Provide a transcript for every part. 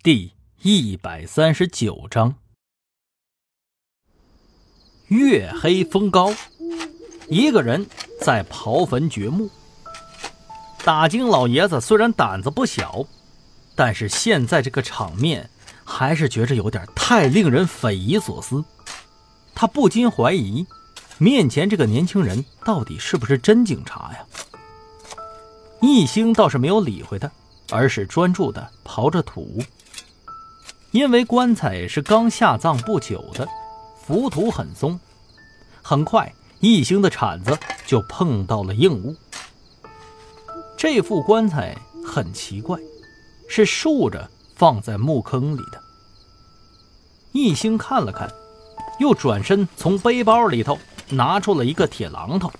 第一百三十九章，月黑风高，一个人在刨坟掘墓。打金老爷子虽然胆子不小，但是现在这个场面还是觉着有点太令人匪夷所思。他不禁怀疑，面前这个年轻人到底是不是真警察呀？一兴倒是没有理会他，而是专注的刨着土。因为棺材是刚下葬不久的，浮土很松，很快一兴的铲子就碰到了硬物。这副棺材很奇怪，是竖着放在墓坑里的。一兴看了看，又转身从背包里头拿出了一个铁榔头。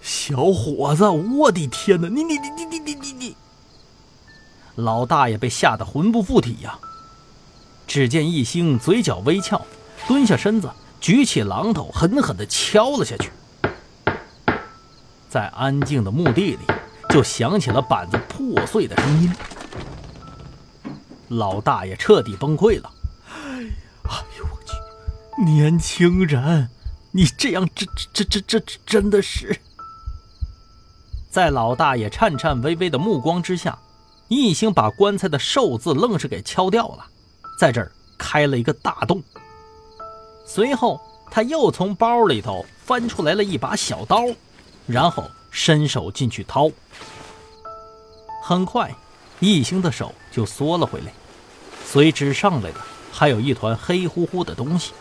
小伙子，我的天哪！你你你你你你你你！老大爷被吓得魂不附体呀！只见一星嘴角微翘，蹲下身子，举起榔头，狠狠地敲了下去。在安静的墓地里，就响起了板子破碎的声音。老大爷彻底崩溃了。哎呦我去！年轻人，你这样，这这这这这真的是……在老大爷颤颤巍巍的目光之下。一星把棺材的“寿”字愣是给敲掉了，在这儿开了一个大洞。随后，他又从包里头翻出来了一把小刀，然后伸手进去掏。很快，一星的手就缩了回来，随之上来的还有一团黑乎乎的东西。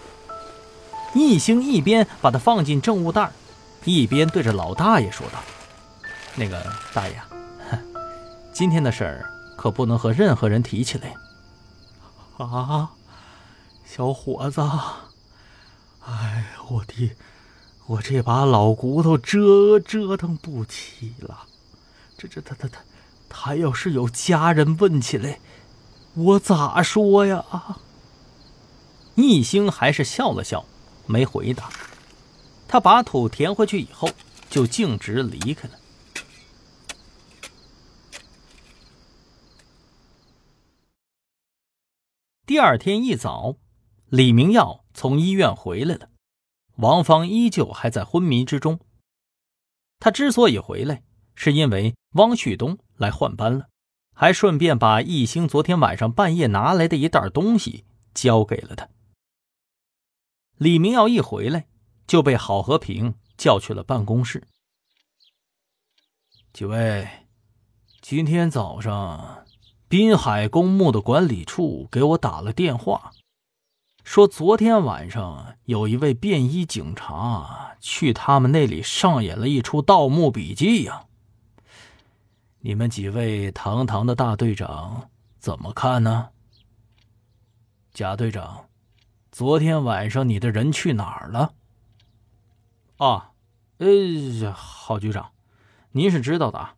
一星一边把它放进证物袋，一边对着老大爷说道：“那个大爷。”今天的事儿可不能和任何人提起来。啊，小伙子，哎，我的，我这把老骨头折折腾不起了。这这他他他，他要是有家人问起来，我咋说呀？一星还是笑了笑，没回答。他把土填回去以后，就径直离开了。第二天一早，李明耀从医院回来了，王芳依旧还在昏迷之中。他之所以回来，是因为汪旭东来换班了，还顺便把艺兴昨天晚上半夜拿来的一袋东西交给了他。李明耀一回来，就被郝和平叫去了办公室。几位，今天早上。滨海公墓的管理处给我打了电话，说昨天晚上有一位便衣警察去他们那里上演了一出《盗墓笔记》呀。你们几位堂堂的大队长怎么看呢？贾队长，昨天晚上你的人去哪儿了？啊，呃，郝局长，您是知道的啊。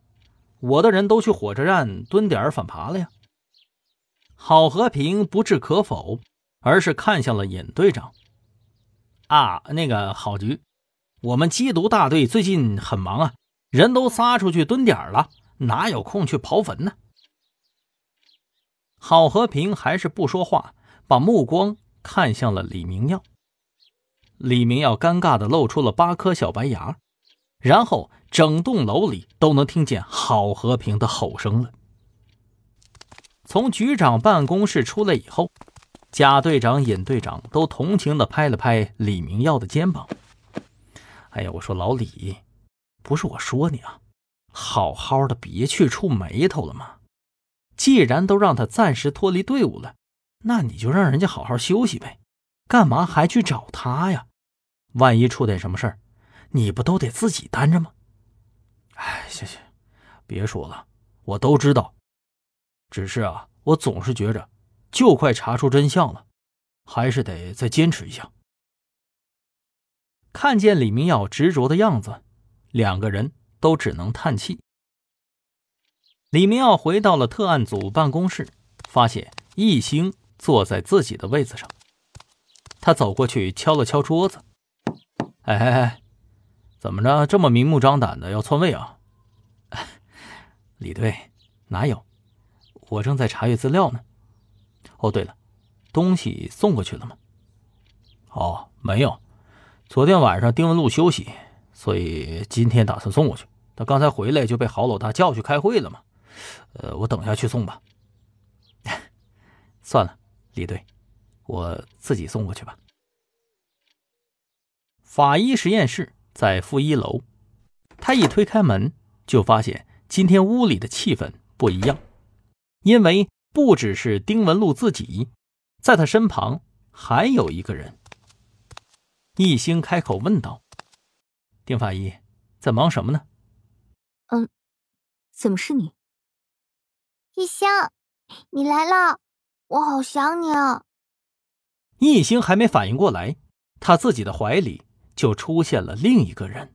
我的人都去火车站蹲点反扒了呀。郝和平不置可否，而是看向了尹队长。啊，那个郝局，我们缉毒大队最近很忙啊，人都撒出去蹲点了，哪有空去刨坟呢？郝和平还是不说话，把目光看向了李明耀。李明耀尴尬的露出了八颗小白牙。然后，整栋楼里都能听见郝和平的吼声了。从局长办公室出来以后，贾队长、尹队长都同情的拍了拍李明耀的肩膀：“哎呀，我说老李，不是我说你啊，好好的别去触眉头了吗？既然都让他暂时脱离队伍了，那你就让人家好好休息呗，干嘛还去找他呀？万一出点什么事儿？”你不都得自己担着吗？哎，行行，别说了，我都知道。只是啊，我总是觉着，就快查出真相了，还是得再坚持一下。看见李明耀执着的样子，两个人都只能叹气。李明耀回到了特案组办公室，发现易兴坐在自己的位子上。他走过去敲了敲桌子：“哎哎哎！”怎么着，这么明目张胆的要篡位啊？李队，哪有？我正在查阅资料呢。哦，对了，东西送过去了吗？哦，没有。昨天晚上丁文路休息，所以今天打算送过去。他刚才回来就被郝老大叫去开会了嘛。呃，我等下去送吧。算了，李队，我自己送过去吧。法医实验室在负一楼，他一推开门，就发现今天屋里的气氛不一样，因为不只是丁文璐自己，在他身旁还有一个人。一星开口问道：“丁法医，在忙什么呢？”“嗯，怎么是你？”“一星，你来了，我好想你啊！”一星还没反应过来，他自己的怀里就出现了另一个人。